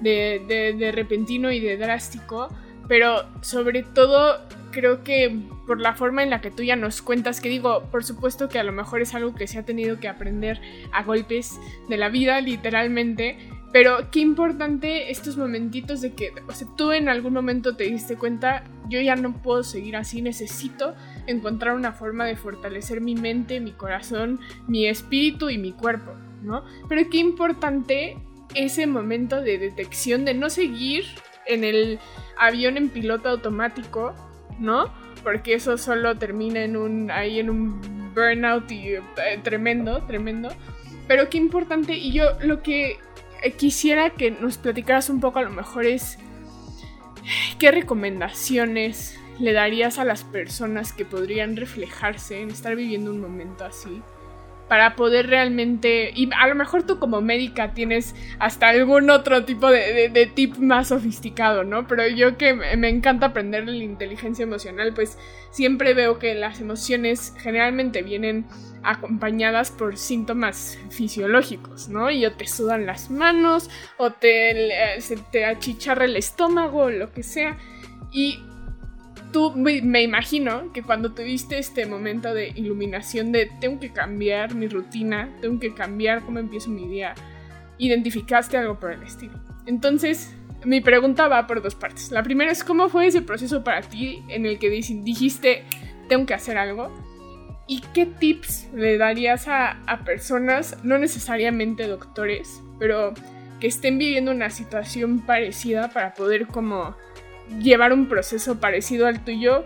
de, de, repentino y de drástico. Pero sobre todo creo que por la forma en la que tú ya nos cuentas, que digo, por supuesto que a lo mejor es algo que se ha tenido que aprender a golpes de la vida, literalmente, pero qué importante estos momentitos de que, o sea, tú en algún momento te diste cuenta, yo ya no puedo seguir así, necesito encontrar una forma de fortalecer mi mente, mi corazón, mi espíritu y mi cuerpo, ¿no? Pero qué importante ese momento de detección de no seguir en el avión en piloto automático, ¿no? Porque eso solo termina en un ahí en un burnout eh, tremendo, tremendo. Pero qué importante y yo lo que eh, quisiera que nos platicaras un poco a lo mejor es qué recomendaciones le darías a las personas que podrían reflejarse en estar viviendo un momento así para poder realmente, y a lo mejor tú como médica tienes hasta algún otro tipo de, tip más sofisticado, ¿no? Pero yo que me encanta aprender la inteligencia emocional, pues siempre veo que las emociones generalmente vienen acompañadas por síntomas fisiológicos, ¿no? Y o te sudan las manos, o te, se te achicharra el estómago, o lo que sea. Y tú me imagino que cuando tuviste este momento de iluminación de tengo que cambiar mi rutina, tengo que cambiar cómo empiezo mi día, identificaste algo por el estilo. Entonces, mi pregunta va por dos partes. La primera es cómo fue ese proceso para ti en el que dijiste tengo que hacer algo. ¿Y qué tips le darías a, a personas, no necesariamente doctores, pero que estén viviendo una situación parecida para poder como llevar un proceso parecido al tuyo,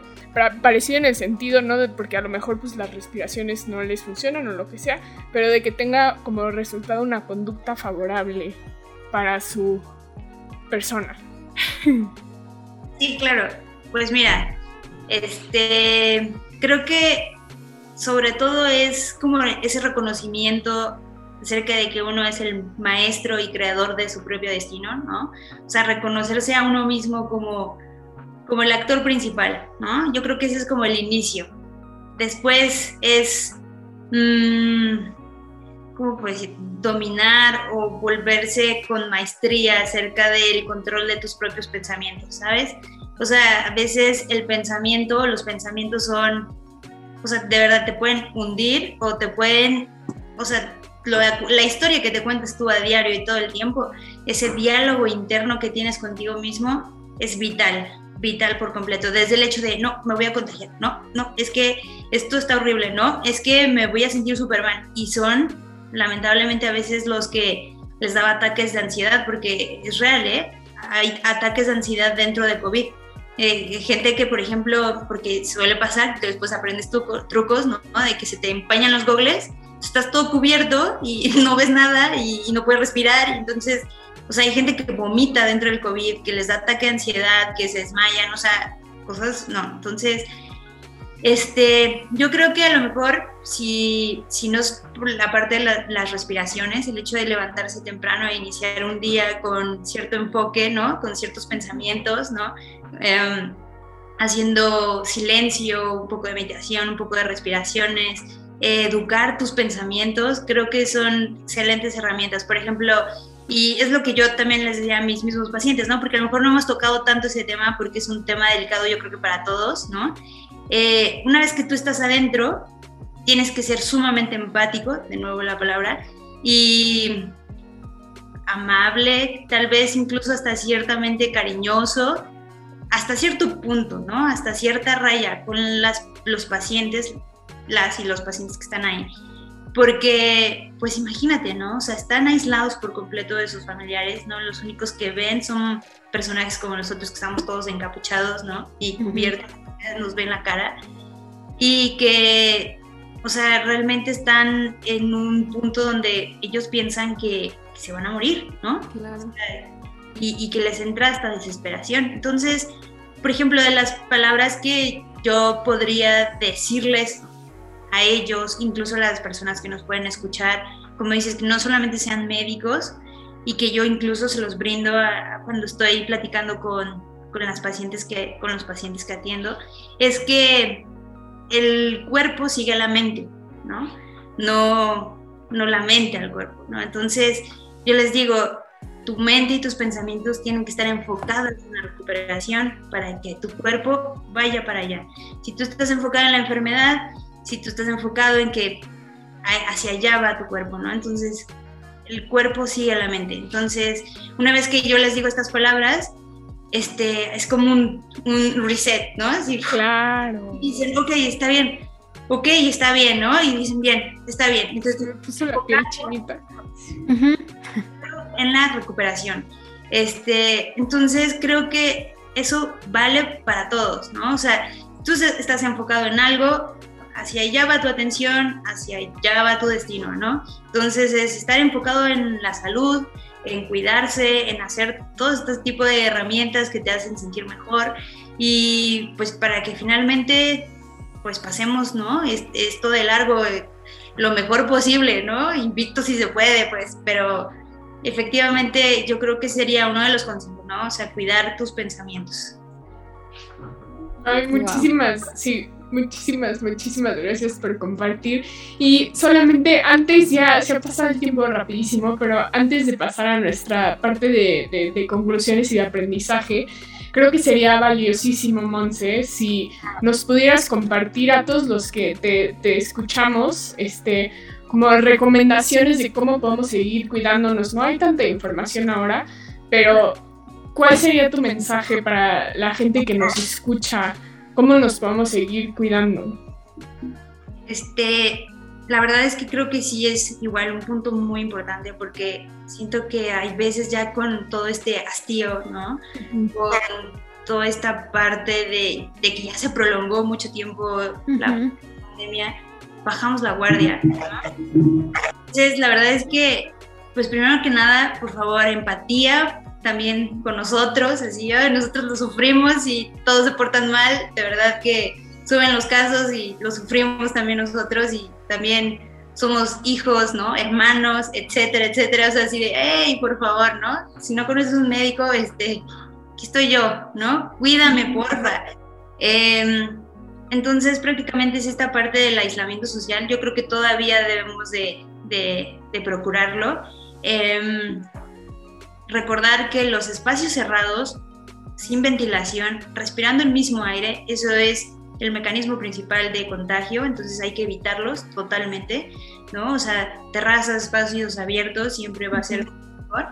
parecido en el sentido, ¿no? De porque a lo mejor pues las respiraciones no les funcionan o lo que sea, pero de que tenga como resultado una conducta favorable para su persona. Sí, claro. Pues mira, este, creo que sobre todo es como ese reconocimiento acerca de que uno es el maestro y creador de su propio destino, ¿no? O sea, reconocerse a uno mismo como, como el actor principal, ¿no? Yo creo que ese es como el inicio. Después es, mmm, ¿cómo puedo decir? Dominar o volverse con maestría acerca del control de tus propios pensamientos, ¿sabes? O sea, a veces el pensamiento, los pensamientos son, o sea, de verdad te pueden hundir o te pueden o sea, la historia que te cuentas tú a diario y todo el tiempo, ese diálogo interno que tienes contigo mismo es vital, vital por completo. Desde el hecho de, no, me voy a contagiar, no, no, es que esto está horrible, no, es que me voy a sentir súper mal. Y son, lamentablemente, a veces los que les daba ataques de ansiedad, porque es real, ¿eh? Hay ataques de ansiedad dentro de COVID. Eh, gente que, por ejemplo, porque suele pasar, después aprendes trucos, ¿no? De que se te empañan los gogles, estás todo cubierto y no ves nada y, no puedes respirar, entonces o sea, hay gente que vomita dentro del COVID, que les da ataque de ansiedad, que se desmayan, o sea, cosas, no. Entonces, este, yo creo que a lo mejor si, si no es por la parte de las respiraciones, el hecho de levantarse temprano e iniciar un día con cierto enfoque, ¿no? Con ciertos pensamientos, ¿no? Em, haciendo silencio, un poco de meditación, un poco de respiraciones, educar tus pensamientos, creo que son excelentes herramientas. Por ejemplo, y es lo que yo también les diría a mis mismos pacientes, ¿no? Porque a lo mejor no hemos tocado tanto ese tema porque es un tema delicado yo creo que para todos, ¿no? Eh, una vez que tú estás adentro, tienes que ser sumamente empático, de nuevo la palabra, y amable, tal vez incluso hasta ciertamente cariñoso, hasta cierto punto, ¿no? Hasta cierta raya con las, los pacientes, las y los pacientes que están ahí porque pues imagínate, ¿no? O sea, están aislados por completo de sus familiares, ¿no? Los únicos que ven son personajes como nosotros que estamos todos encapuchados, ¿no? Y cubiertos, nos ven la cara. Y que, o sea, realmente están en un punto donde ellos piensan que, se van a morir, ¿no? Claro. y, y que les entra hasta desesperación. Entonces, por ejemplo, de las palabras que yo podría decirles a ellos, incluso a las personas que nos pueden escuchar, como dices, que no solamente sean médicos y que yo incluso se los brindo cuando estoy platicando con, con, las pacientes que, con los pacientes que atiendo, es que el cuerpo sigue a la mente, ¿no? No, no la mente al cuerpo, ¿no? Entonces, yo les digo, tu mente y tus pensamientos tienen que estar enfocados en la recuperación para que tu cuerpo vaya para allá. Si tú estás enfocado en la enfermedad, si tú estás enfocado en que hacia allá va tu cuerpo, ¿no? Entonces, el cuerpo sigue a la mente. Entonces, una vez que yo les digo estas palabras, este, es como un, reset, ¿no? Así, claro. Y dicen, ok, está bien, ok, está bien, ¿no? Y dicen, bien, está bien. Entonces, puso la piel chinita. En la recuperación. Este, entonces, creo que eso vale para todos, ¿no? O sea, tú estás enfocado en algo, hacia allá va tu atención, hacia allá va tu destino, ¿no? Entonces es estar enfocado en la salud, en cuidarse, en hacer todo este tipo de herramientas que te hacen sentir mejor y pues para que finalmente pues pasemos, ¿no? Esto de largo eh, lo mejor posible, ¿no? Invicto si se puede, pues, pero efectivamente yo creo que sería uno de los consejos, ¿no? O sea, cuidar tus pensamientos. Ay, muchísimas, sí, Muchísimas, muchísimas gracias por compartir. Y solamente antes, ya se ha pasado el tiempo rapidísimo, pero antes de pasar a nuestra parte de, conclusiones y de aprendizaje, creo que sería valiosísimo, Monse, si nos pudieras compartir a todos los que te, te escuchamos, este, como recomendaciones de cómo podemos seguir cuidándonos. No hay tanta información ahora, pero ¿cuál sería tu mensaje para la gente que nos escucha? ¿Cómo nos podemos seguir cuidando? Este, la verdad es que creo que sí es igual un punto muy importante porque siento que hay veces ya con todo este hastío, ¿no? Con toda esta parte de, que ya se prolongó mucho tiempo la pandemia, bajamos la guardia. Entonces, la verdad es que, pues primero que nada, por favor, empatía también con nosotros, así, nosotros lo sufrimos y todos se portan mal, de verdad que suben los casos y lo sufrimos también nosotros y también somos hijos, ¿no? Hermanos, etcétera, etcétera, o sea, así de, hey, por favor, ¿no? Si no conoces un médico, este, aquí estoy yo, ¿no? Cuídame, porfa. Em, entonces, prácticamente es esta parte del aislamiento social, yo creo que todavía debemos de, de, de procurarlo. Eh, recordar que los espacios cerrados, sin ventilación, respirando el mismo aire, eso es el mecanismo principal de contagio, entonces hay que evitarlos totalmente. ¿no? O sea, terrazas, espacios abiertos siempre va a ser mejor.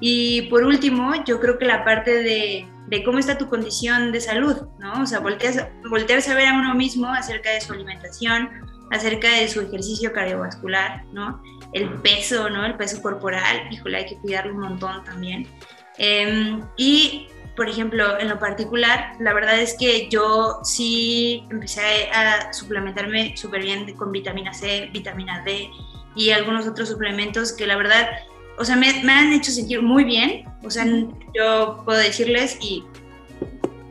Y por último, yo creo que la parte de, de cómo está tu condición de salud, ¿no? O sea, voltearse a ver a uno mismo acerca de su alimentación, acerca de su ejercicio cardiovascular, ¿no? El peso, ¿no? El peso corporal, híjole, hay que cuidarlo un montón también. Em, y, por ejemplo, en lo particular, la verdad es que yo sí empecé a suplementarme súper bien con vitamina C, vitamina D y algunos otros suplementos que la verdad o sea, me, han hecho sentir muy bien. O sea, yo puedo decirles y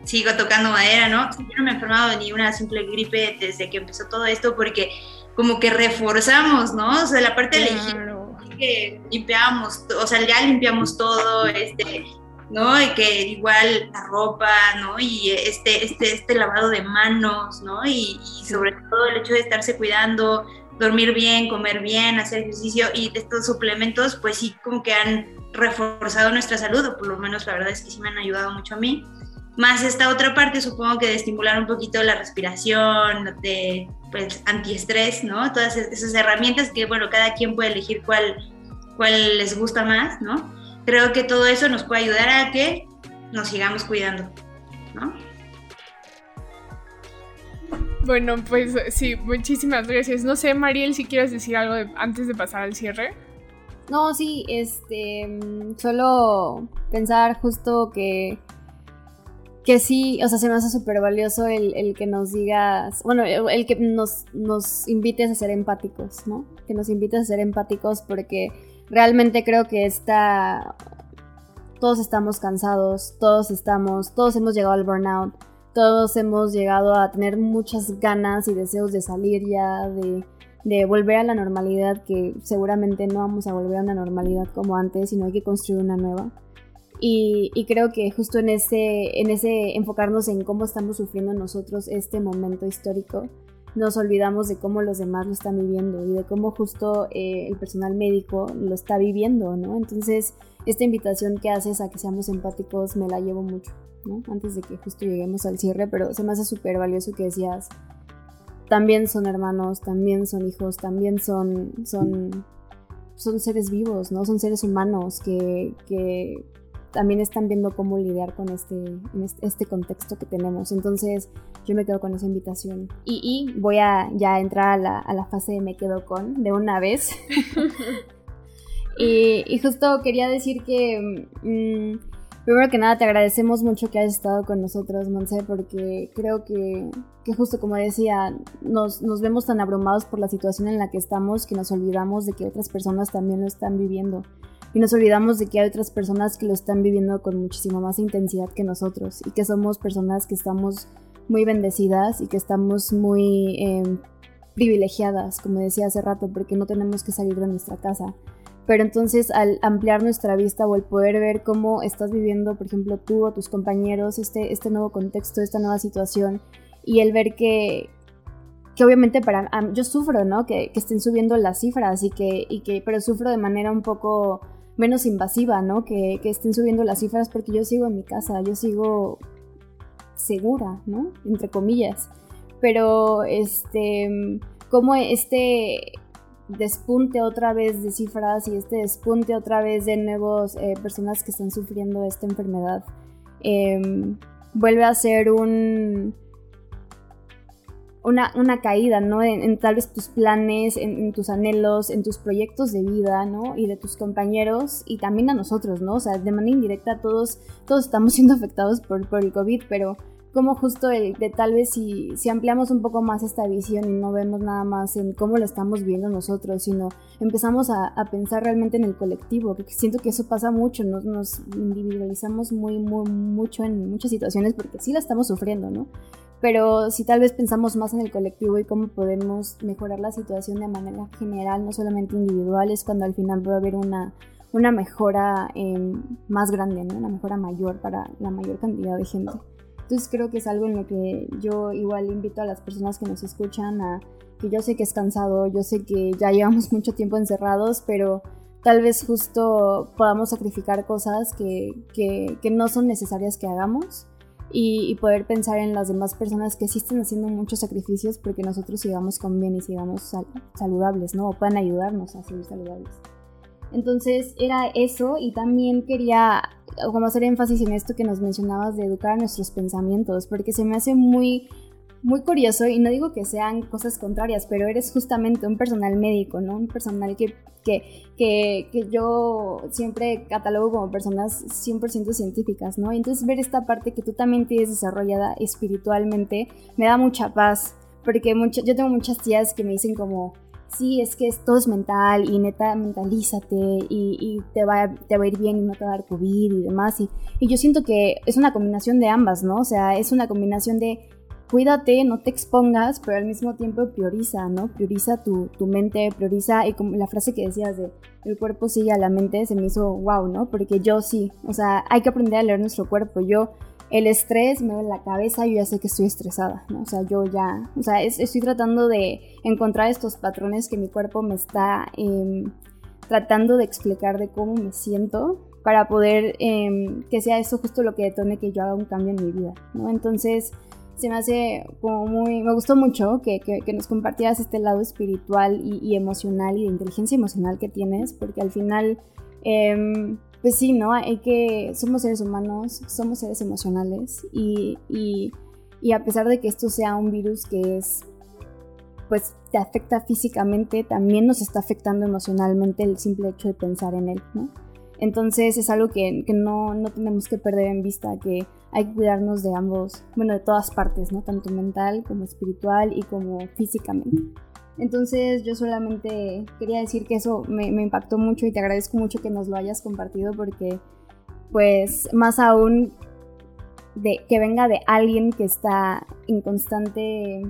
sigo tocando madera, ¿no? Yo no me he enfermado de ni una simple gripe desde que empezó todo esto porque como que reforzamos, ¿no? O sea, la parte de la que limpiamos, o sea, ya limpiamos todo, este, ¿no? Y que igual la ropa, ¿no? Y este, este, este lavado de manos, ¿no? Y, y sobre todo el hecho de estarse cuidando, dormir bien, comer bien, hacer ejercicio y estos suplementos pues sí como que han reforzado nuestra salud o por lo menos la verdad es que sí me han ayudado mucho a mí. Más esta otra parte supongo que de estimular un poquito la respiración, de pues antiestrés, ¿no? Todas esas herramientas que bueno, cada quien puede elegir cuál, cuál les gusta más, ¿no? Creo que todo eso nos puede ayudar a que nos sigamos cuidando, ¿no? Bueno, pues sí, muchísimas gracias. No sé, Mariel, si quieres decir algo antes de pasar al cierre. No, sí, este, mm, solo pensar justo que, que sí, o sea, se me hace súper valioso el, que nos digas, bueno, el, que nos, nos invites a ser empáticos, ¿no? Que nos invites a ser empáticos porque realmente creo que está, todos estamos cansados, todos estamos, todos hemos llegado al burnout todos hemos llegado a tener muchas ganas y deseos de salir ya, de, volver a la normalidad, que seguramente no vamos a volver a una normalidad como antes, sino hay que construir una nueva. Y, creo que justo en ese, en ese enfocarnos en cómo estamos sufriendo nosotros este momento histórico, nos olvidamos de cómo los demás lo están viviendo y de cómo justo eh, el personal médico lo está viviendo, ¿no? Entonces, esta invitación que haces a que seamos empáticos me la llevo mucho. Antes de que justo lleguemos al cierre, pero se me hace súper valioso que decías, también son hermanos, también son hijos, también son, son, son seres vivos, ¿no? Son seres humanos que, también están viendo cómo lidiar con este, este, contexto que tenemos. Entonces yo me quedo con esa invitación. Y, voy a ya entrar a la, a la, fase de me quedo con de una vez. y, justo quería decir que... Mm, Primero que nada, te agradecemos mucho que hayas estado con nosotros, Monse, porque creo que, justo como decía, nos, vemos tan abrumados por la situación en la que estamos que nos olvidamos de que otras personas también lo están viviendo. Y nos olvidamos de que hay otras personas que lo están viviendo con muchísima más intensidad que nosotros y que somos personas que estamos muy bendecidas y que estamos muy em, privilegiadas, como decía hace rato, porque no tenemos que salir de nuestra casa pero entonces al ampliar nuestra vista o el poder ver cómo estás viviendo, por ejemplo, tú o tus compañeros, este, este nuevo contexto, esta nueva situación, y el ver que, que obviamente para yo sufro, ¿no? Que, que, estén subiendo las cifras y que, y que, pero sufro de manera un poco menos invasiva, ¿no? Que, que estén subiendo las cifras porque yo sigo en mi casa, yo sigo segura, ¿no? Entre comillas. Pero, este, como este, despunte otra vez de cifras y este despunte otra vez de nuevos eh, personas que están sufriendo esta enfermedad em, vuelve a ser un una, una caída, ¿no? En, tal vez tus planes, en, tus anhelos, en tus proyectos de vida, ¿no? Y de tus compañeros y también a nosotros, ¿no? O sea, de manera indirecta todos, todos estamos siendo afectados por, por el COVID, pero como justo el de tal vez si, si ampliamos un poco más esta visión y no vemos nada más en cómo lo estamos viendo nosotros, sino empezamos a, pensar realmente en el colectivo, que siento que eso pasa mucho, nos, nos individualizamos muy, muy, mucho en muchas situaciones porque sí la estamos sufriendo, ¿no? Pero si tal vez pensamos más en el colectivo y cómo podemos mejorar la situación de manera general, no solamente individual, es cuando al final puede haber una, una mejora eh, más grande, ¿no? Una mejora mayor para la mayor cantidad de gente. Entonces creo que es algo en lo que yo igual invito a las personas que nos escuchan a que yo sé que es cansado, yo sé que ya llevamos mucho tiempo encerrados, pero tal vez justo podamos sacrificar cosas que, que, no son necesarias que hagamos y, poder pensar en las demás personas que sí están haciendo muchos sacrificios porque nosotros sigamos con bien y sigamos saludables, ¿no? O puedan ayudarnos a seguir saludables. Entonces era eso y también quería como hacer énfasis en esto que nos mencionabas de educar a nuestros pensamientos, porque se me hace muy muy curioso y no digo que sean cosas contrarias, pero eres justamente un personal médico, ¿no? Un personal que, que, que, yo siempre catalogo como personas 100% científicas, ¿no? entonces ver esta parte que tú también tienes desarrollada espiritualmente me da mucha paz, porque yo tengo muchas tías que me dicen como, sí, es que todo es mental y neta, mentalízate y, y, te, va, te va a ir bien y no te va a dar COVID y demás. Y, y yo siento que es una combinación de ambas, ¿no? O sea, es una combinación de cuídate, no te expongas, pero al mismo tiempo prioriza, ¿no? Prioriza tu, tu, mente, prioriza, y como la frase que decías de el cuerpo sigue a la mente, se me hizo wow, ¿no? Porque yo sí, o sea, hay que aprender a leer nuestro cuerpo. Yo, el estrés me duele la cabeza, yo ya sé que estoy estresada, ¿no? O sea, yo ya, o sea, estoy tratando de encontrar estos patrones que mi cuerpo me está em, tratando de explicar de cómo me siento para poder em, que sea eso justo lo que detone que yo haga un cambio en mi vida, ¿no? Entonces, se me hace como muy, me gustó mucho que, que, nos compartieras este lado espiritual y, emocional y de inteligencia emocional que tienes, porque al final, em, pues sí, ¿no? Hay que, somos seres humanos, somos seres emocionales y, y, y a pesar de que esto sea un virus que es, pues te afecta físicamente, también nos está afectando emocionalmente el simple hecho de pensar en él, ¿no? Entonces es algo que, que no, no, tenemos que perder en vista, que hay que cuidarnos de ambos, bueno, de todas partes, ¿no? Tanto mental como espiritual y como físicamente. Entonces yo solamente quería decir que eso me, me impactó mucho y te agradezco mucho que nos lo hayas compartido porque pues más aún de que venga de alguien que está en constante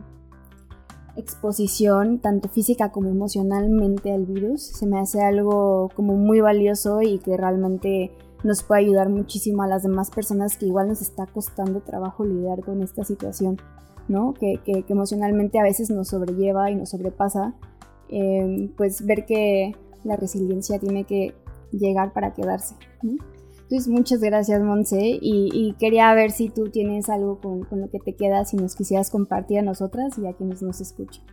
exposición, tanto física como emocionalmente al virus, se me hace algo como muy valioso y que realmente nos puede ayudar muchísimo a las demás personas que igual nos está costando trabajo lidiar con esta situación, ¿no? Que, que, emocionalmente a veces nos sobrelleva y nos sobrepasa, em, pues ver que la resiliencia tiene que llegar para quedarse. Entonces, muchas gracias, Monse. Y, quería ver si tú tienes algo con, lo que te quedas y nos quisieras compartir a nosotras y a quienes nos escuchan.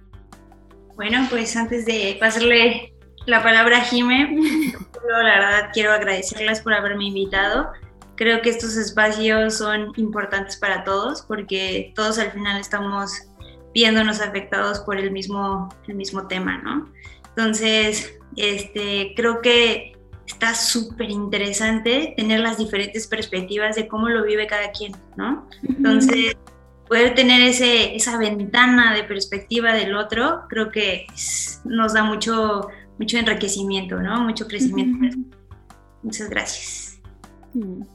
Bueno, pues antes de pasarle la palabra a Jime, la verdad quiero agradecerles por haberme invitado. Creo que estos espacios son importantes para todos porque todos al final estamos viéndonos afectados por el mismo, el mismo tema, ¿no? Entonces, este, creo que está súper interesante tener las diferentes perspectivas de cómo lo vive cada quien, ¿no? Entonces, poder tener ese, esa ventana de perspectiva del otro, creo que nos da mucho, mucho enriquecimiento, ¿no? Mucho crecimiento. Muchas gracias.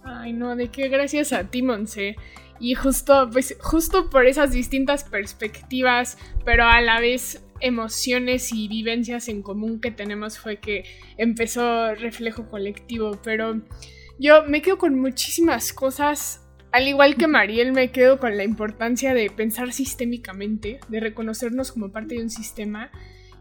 Ay, no, de qué gracias a ti, Monse. Y justo, pues, justo por esas distintas perspectivas, pero a la vez emociones y vivencias en común que tenemos fue que empezó reflejo colectivo, pero yo me quedo con muchísimas cosas, al igual que Mariel me quedo con la importancia de pensar sistémicamente, de reconocernos como parte de un sistema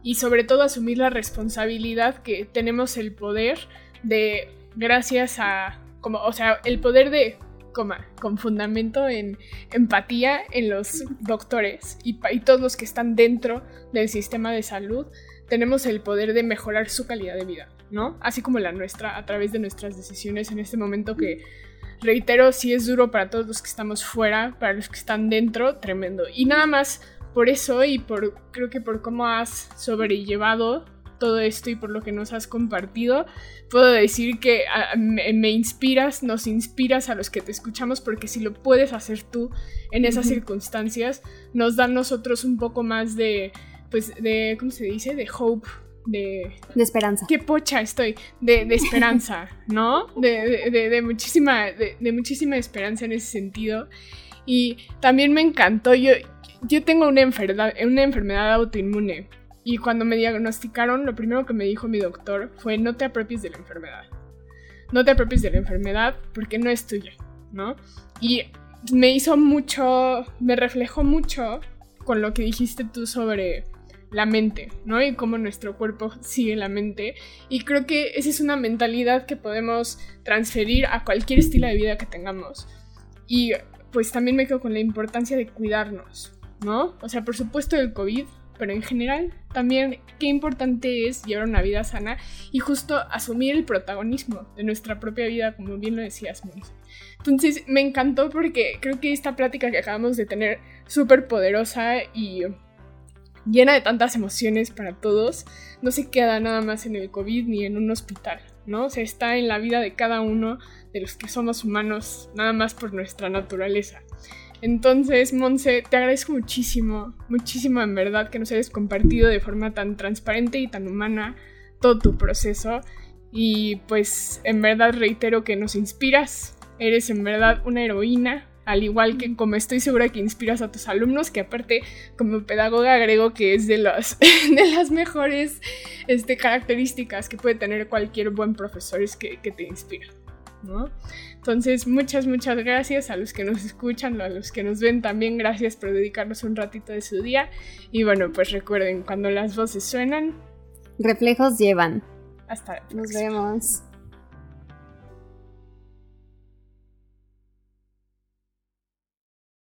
y sobre todo asumir la responsabilidad que tenemos el poder de, gracias a, como, o sea, el poder de con fundamento en empatía en los doctores y, y, todos los que están dentro del sistema de salud, tenemos el poder de mejorar su calidad de vida, ¿no? Así como la nuestra a través de nuestras decisiones en este momento que, reitero, si es duro para todos los que estamos fuera, para los que están dentro, tremendo. Y nada más por eso y por creo que por cómo has sobrellevado todo esto y por lo que nos has compartido, puedo decir que me, inspiras, nos inspiras a los que te escuchamos, porque si lo puedes hacer tú en esas circunstancias, nos da a nosotros un poco más de, pues, de, ¿cómo se dice? De hope. De, de esperanza. Qué pocha estoy. De, de esperanza, ¿no? De, de muchísima, de, muchísima esperanza en ese sentido. Y también me encantó, yo, yo tengo una enfermedad, una enfermedad autoinmune y cuando me diagnosticaron, lo primero que me dijo mi doctor fue no te apropies de la enfermedad. No te apropies de la enfermedad porque no es tuya, ¿no? Y me hizo mucho, me reflejó mucho con lo que dijiste tú sobre la mente, ¿no? Y cómo nuestro cuerpo sigue la mente. Y creo que esa es una mentalidad que podemos transferir a cualquier estilo de vida que tengamos. Y pues también me quedo con la importancia de cuidarnos, ¿no? O sea, por supuesto el COVID, pero en general también qué importante es llevar una vida sana y justo asumir el protagonismo de nuestra propia vida, como bien lo decías, Monse. Entonces me encantó porque creo que esta plática que acabamos de tener, súper poderosa y llena de tantas emociones para todos, no se queda nada más en el COVID ni en un hospital, ¿no? O está en la vida de cada uno de los que somos humanos, nada más por nuestra naturaleza. Entonces, Monse, te agradezco muchísimo, muchísimo en verdad que nos hayas compartido de forma tan transparente y tan humana todo tu proceso. Y pues en verdad reitero que nos inspiras, eres en verdad una heroína, al igual que como estoy segura que inspiras a tus alumnos, que aparte como pedagoga agrego que es de, las de las mejores este, características que puede tener cualquier buen profesor, es que, que te inspira. ¿no? Entonces, muchas, muchas gracias a los que nos escuchan, a los que nos ven también, gracias por dedicarnos un ratito de su día. Y bueno, pues recuerden, cuando las voces suenan, reflejos llevan. Hasta Nos vemos.